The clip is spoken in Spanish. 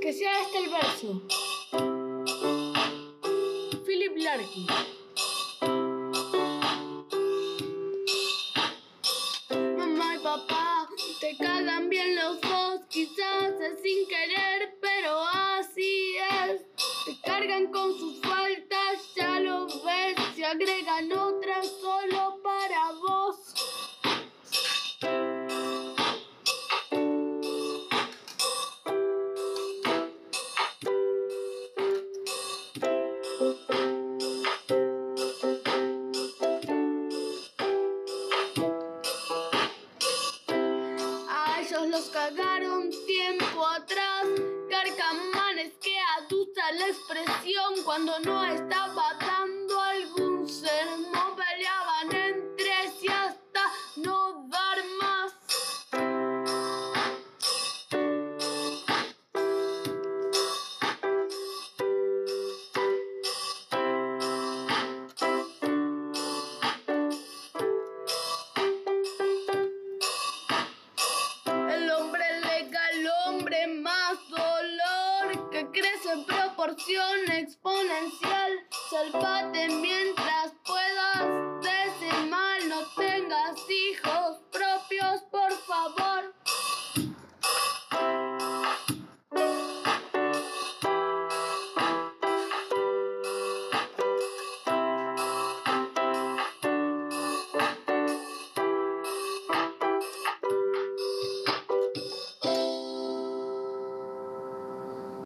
Que sea este el verso. Philip Larkin. Mamá y papá te cagan bien los dos, quizás es sin querer, pero así es. Te cargan con sus se agregan otras solo para vos. Ellos los cagaron tiempo atrás. Carcamanes que adusta la expresión cuando no estaba exponencial. Salvate mientras